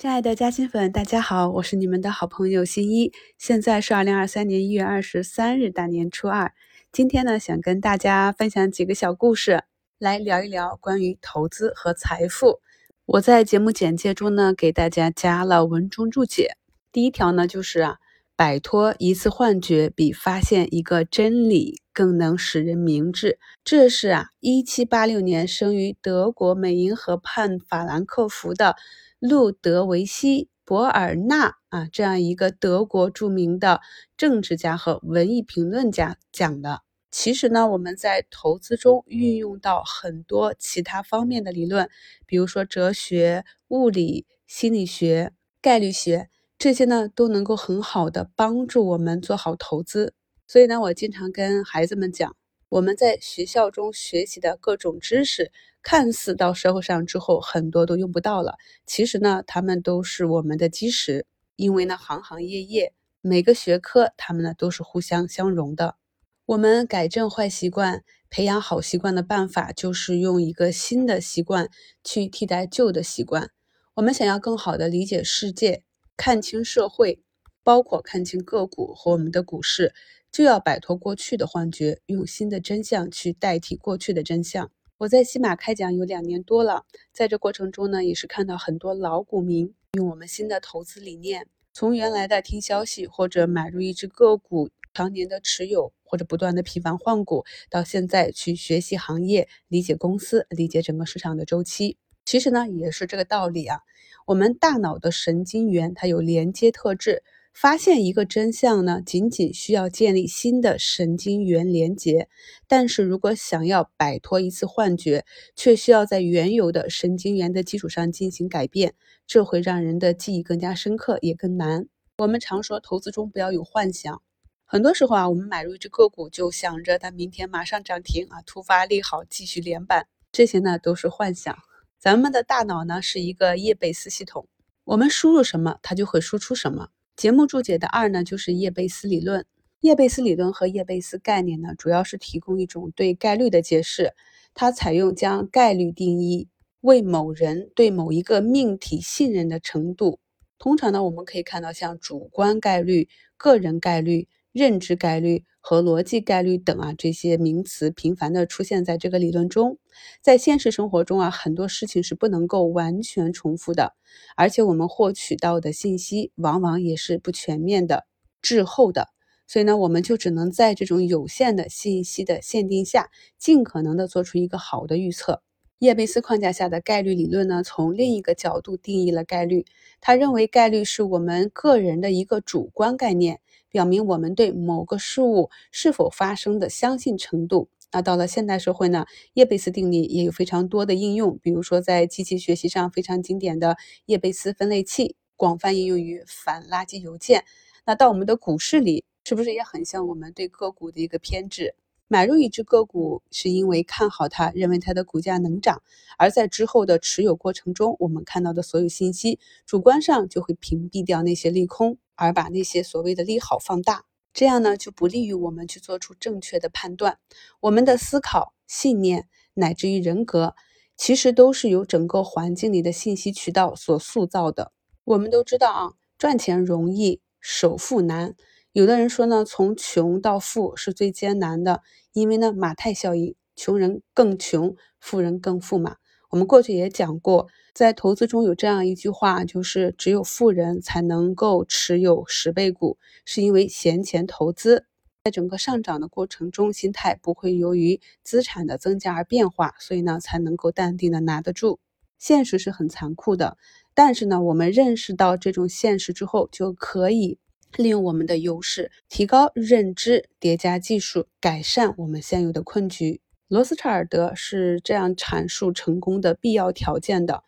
亲爱的嘉兴粉，大家好，我是你们的好朋友新一。现在是二零二三年一月二十三日，大年初二。今天呢，想跟大家分享几个小故事，来聊一聊关于投资和财富。我在节目简介中呢，给大家加了文中注解。第一条呢，就是啊，摆脱一次幻觉，比发现一个真理更能使人明智。这是啊，一七八六年生于德国美因河畔法兰克福的。路德维希·博尔纳啊，这样一个德国著名的政治家和文艺评论家讲的。其实呢，我们在投资中运用到很多其他方面的理论，比如说哲学、物理、心理学、概率学，这些呢都能够很好的帮助我们做好投资。所以呢，我经常跟孩子们讲，我们在学校中学习的各种知识。看似到社会上之后很多都用不到了，其实呢，他们都是我们的基石。因为呢，行行业业每个学科，他们呢都是互相相融的。我们改正坏习惯、培养好习惯的办法，就是用一个新的习惯去替代旧的习惯。我们想要更好的理解世界、看清社会，包括看清个股和我们的股市，就要摆脱过去的幻觉，用新的真相去代替过去的真相。我在西马开讲有两年多了，在这过程中呢，也是看到很多老股民用我们新的投资理念，从原来的听消息或者买入一只个股，常年的持有或者不断的频繁换股，到现在去学习行业、理解公司、理解整个市场的周期，其实呢也是这个道理啊。我们大脑的神经元它有连接特质。发现一个真相呢，仅仅需要建立新的神经元连接；但是如果想要摆脱一次幻觉，却需要在原有的神经元的基础上进行改变，这会让人的记忆更加深刻，也更难。我们常说，投资中不要有幻想。很多时候啊，我们买入一只个股，就想着它明天马上涨停啊，突发利好继续连板，这些呢都是幻想。咱们的大脑呢是一个叶贝斯系统，我们输入什么，它就会输出什么。节目注解的二呢，就是叶贝斯理论。叶贝斯理论和叶贝斯概念呢，主要是提供一种对概率的解释。它采用将概率定义为某人对某一个命题信任的程度。通常呢，我们可以看到像主观概率、个人概率。认知概率和逻辑概率等啊，这些名词频繁的出现在这个理论中。在现实生活中啊，很多事情是不能够完全重复的，而且我们获取到的信息往往也是不全面的、滞后的。所以呢，我们就只能在这种有限的信息的限定下，尽可能的做出一个好的预测。叶贝斯框架下的概率理论呢，从另一个角度定义了概率。他认为概率是我们个人的一个主观概念。表明我们对某个事物是否发生的相信程度。那到了现代社会呢？叶贝斯定理也有非常多的应用，比如说在机器学习上非常经典的叶贝斯分类器，广泛应用于反垃圾邮件。那到我们的股市里，是不是也很像我们对个股的一个偏执？买入一只个股是因为看好它，认为它的股价能涨，而在之后的持有过程中，我们看到的所有信息，主观上就会屏蔽掉那些利空。而把那些所谓的利好放大，这样呢就不利于我们去做出正确的判断。我们的思考、信念乃至于人格，其实都是由整个环境里的信息渠道所塑造的。我们都知道啊，赚钱容易，首富难。有的人说呢，从穷到富是最艰难的，因为呢马太效应，穷人更穷，富人更富嘛。我们过去也讲过。在投资中有这样一句话，就是只有富人才能够持有十倍股，是因为闲钱投资，在整个上涨的过程中，心态不会由于资产的增加而变化，所以呢才能够淡定的拿得住。现实是很残酷的，但是呢，我们认识到这种现实之后，就可以利用我们的优势，提高认知，叠加技术，改善我们现有的困局。罗斯柴尔德是这样阐述成功的必要条件的：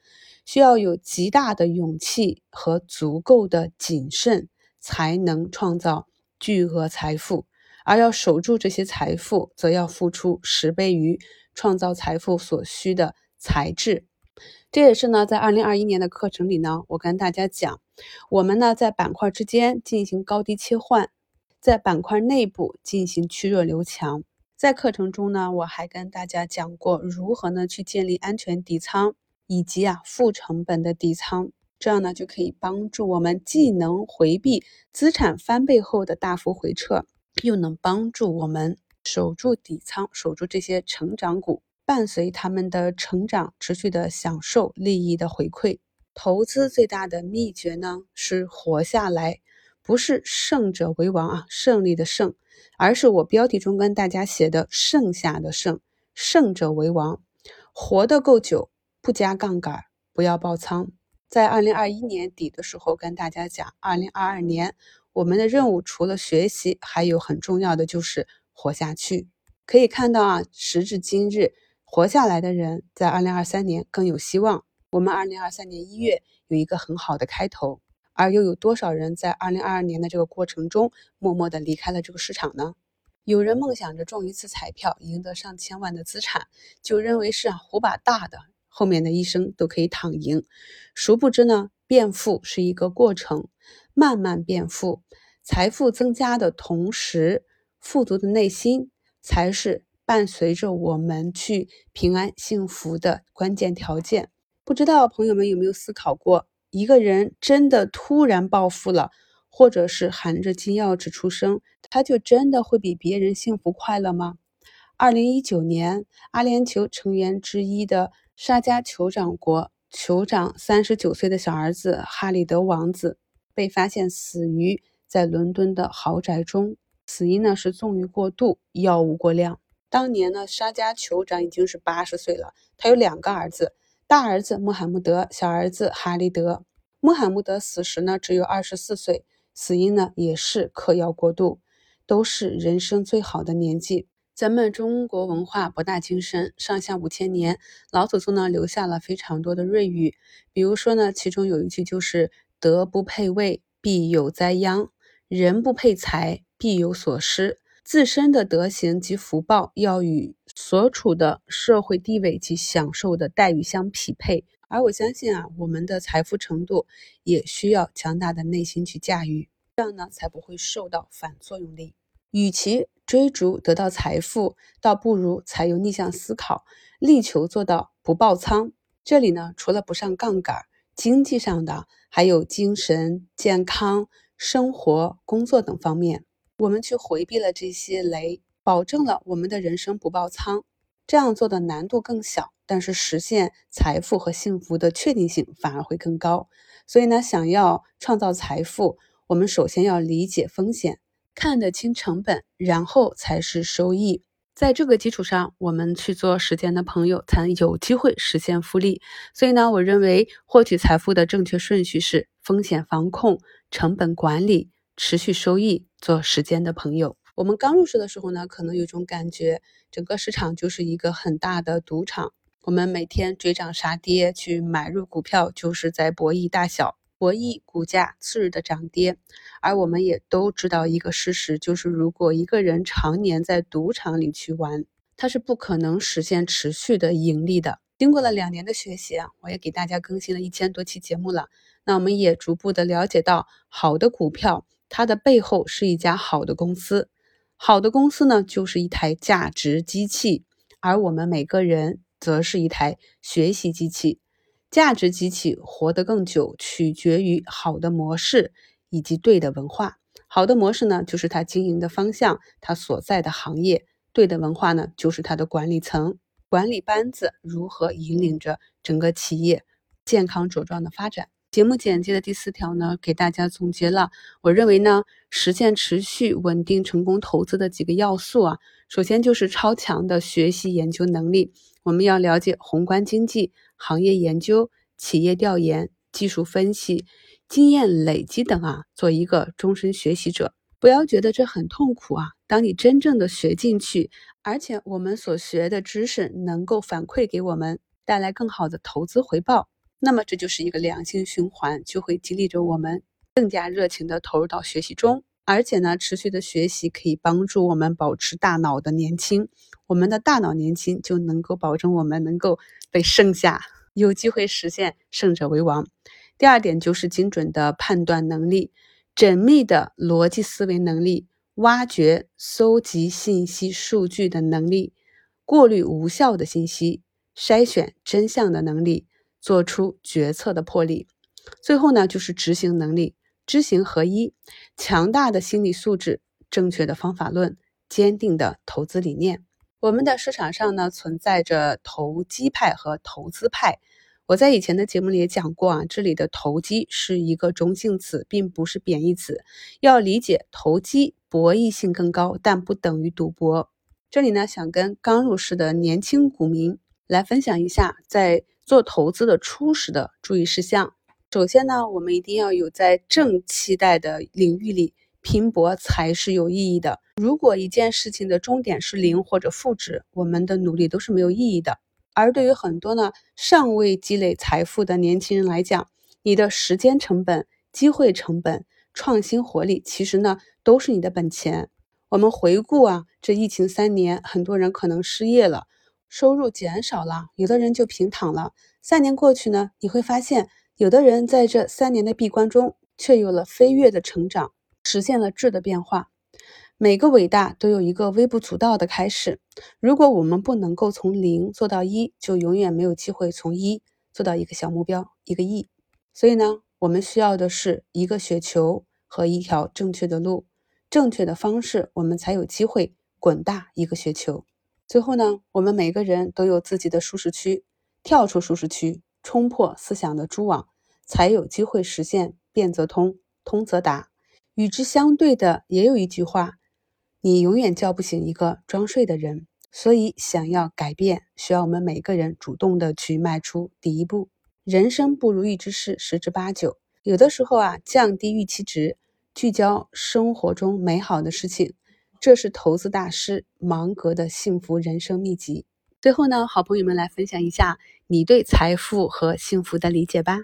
需要有极大的勇气和足够的谨慎，才能创造巨额财富；而要守住这些财富，则要付出十倍于创造财富所需的才智。这也是呢，在二零二一年的课程里呢，我跟大家讲，我们呢在板块之间进行高低切换，在板块内部进行去弱留强。在课程中呢，我还跟大家讲过如何呢去建立安全底仓，以及啊负成本的底仓。这样呢就可以帮助我们既能回避资产翻倍后的大幅回撤，又能帮助我们守住底仓，守住这些成长股，伴随他们的成长，持续的享受利益的回馈。投资最大的秘诀呢是活下来，不是胜者为王啊，胜利的胜，而是我标题中跟大家写的剩下的剩，胜者为王，活得够久，不加杠杆，不要爆仓。在二零二一年底的时候，跟大家讲，二零二二年我们的任务除了学习，还有很重要的就是活下去。可以看到啊，时至今日，活下来的人在二零二三年更有希望。我们二零二三年一月有一个很好的开头，而又有多少人在二零二二年的这个过程中默默的离开了这个市场呢？有人梦想着中一次彩票，赢得上千万的资产，就认为是啊，胡把大的。后面的一生都可以躺赢，殊不知呢，变富是一个过程，慢慢变富，财富增加的同时，富足的内心才是伴随着我们去平安幸福的关键条件。不知道朋友们有没有思考过，一个人真的突然暴富了，或者是含着金钥匙出生，他就真的会比别人幸福快乐吗？二零一九年，阿联酋成员之一的。沙加酋长国酋长三十九岁的小儿子哈里德王子被发现死于在伦敦的豪宅中，死因呢是纵欲过度、药物过量。当年呢，沙加酋长已经是八十岁了，他有两个儿子，大儿子穆罕默德，小儿子哈利德。穆罕默德死时呢只有二十四岁，死因呢也是嗑药过度，都是人生最好的年纪。咱们中国文化博大精深，上下五千年，老祖宗呢留下了非常多的瑞语。比如说呢，其中有一句就是“德不配位，必有灾殃；人不配财，必有所失。”自身的德行及福报要与所处的社会地位及享受的待遇相匹配。而我相信啊，我们的财富程度也需要强大的内心去驾驭，这样呢才不会受到反作用力。与其追逐得到财富，倒不如采用逆向思考，力求做到不爆仓。这里呢，除了不上杠杆，经济上的还有精神健康、生活、工作等方面，我们去回避了这些雷，保证了我们的人生不爆仓。这样做的难度更小，但是实现财富和幸福的确定性反而会更高。所以呢，想要创造财富，我们首先要理解风险。看得清成本，然后才是收益。在这个基础上，我们去做时间的朋友才有机会实现复利。所以呢，我认为获取财富的正确顺序是风险防控、成本管理、持续收益。做时间的朋友，我们刚入市的时候呢，可能有种感觉，整个市场就是一个很大的赌场，我们每天追涨杀跌去买入股票，就是在博弈大小。博弈股价次日的涨跌，而我们也都知道一个事实，就是如果一个人常年在赌场里去玩，他是不可能实现持续的盈利的。经过了两年的学习啊，我也给大家更新了一千多期节目了。那我们也逐步的了解到，好的股票它的背后是一家好的公司，好的公司呢就是一台价值机器，而我们每个人则是一台学习机器。价值机器活得更久，取决于好的模式以及对的文化。好的模式呢，就是它经营的方向，它所在的行业；对的文化呢，就是它的管理层、管理班子如何引领着整个企业健康茁壮的发展。节目简介的第四条呢，给大家总结了我认为呢，实现持续稳定成功投资的几个要素啊。首先就是超强的学习研究能力，我们要了解宏观经济。行业研究、企业调研、技术分析、经验累积等啊，做一个终身学习者。不要觉得这很痛苦啊！当你真正的学进去，而且我们所学的知识能够反馈给我们带来更好的投资回报，那么这就是一个良性循环，就会激励着我们更加热情的投入到学习中。而且呢，持续的学习可以帮助我们保持大脑的年轻。我们的大脑年轻，就能够保证我们能够被剩下，有机会实现胜者为王。第二点就是精准的判断能力、缜密的逻辑思维能力、挖掘、搜集信息数据的能力、过滤无效的信息、筛选真相的能力、做出决策的魄力。最后呢，就是执行能力，知行合一，强大的心理素质，正确的方法论，坚定的投资理念。我们的市场上呢，存在着投机派和投资派。我在以前的节目里也讲过啊，这里的投机是一个中性词，并不是贬义词。要理解投机，博弈性更高，但不等于赌博。这里呢，想跟刚入市的年轻股民来分享一下，在做投资的初始的注意事项。首先呢，我们一定要有在正期待的领域里拼搏才是有意义的。如果一件事情的终点是零或者负值，我们的努力都是没有意义的。而对于很多呢尚未积累财富的年轻人来讲，你的时间成本、机会成本、创新活力，其实呢都是你的本钱。我们回顾啊，这疫情三年，很多人可能失业了，收入减少了，有的人就平躺了。三年过去呢，你会发现。有的人在这三年的闭关中，却有了飞跃的成长，实现了质的变化。每个伟大都有一个微不足道的开始。如果我们不能够从零做到一，就永远没有机会从一做到一个小目标，一个亿。所以呢，我们需要的是一个雪球和一条正确的路，正确的方式，我们才有机会滚大一个雪球。最后呢，我们每个人都有自己的舒适区，跳出舒适区。冲破思想的蛛网，才有机会实现变则通，通则达。与之相对的，也有一句话：你永远叫不醒一个装睡的人。所以，想要改变，需要我们每个人主动的去迈出第一步。人生不如意之事十之八九，有的时候啊，降低预期值，聚焦生活中美好的事情，这是投资大师芒格的幸福人生秘籍。最后呢，好朋友们来分享一下你对财富和幸福的理解吧。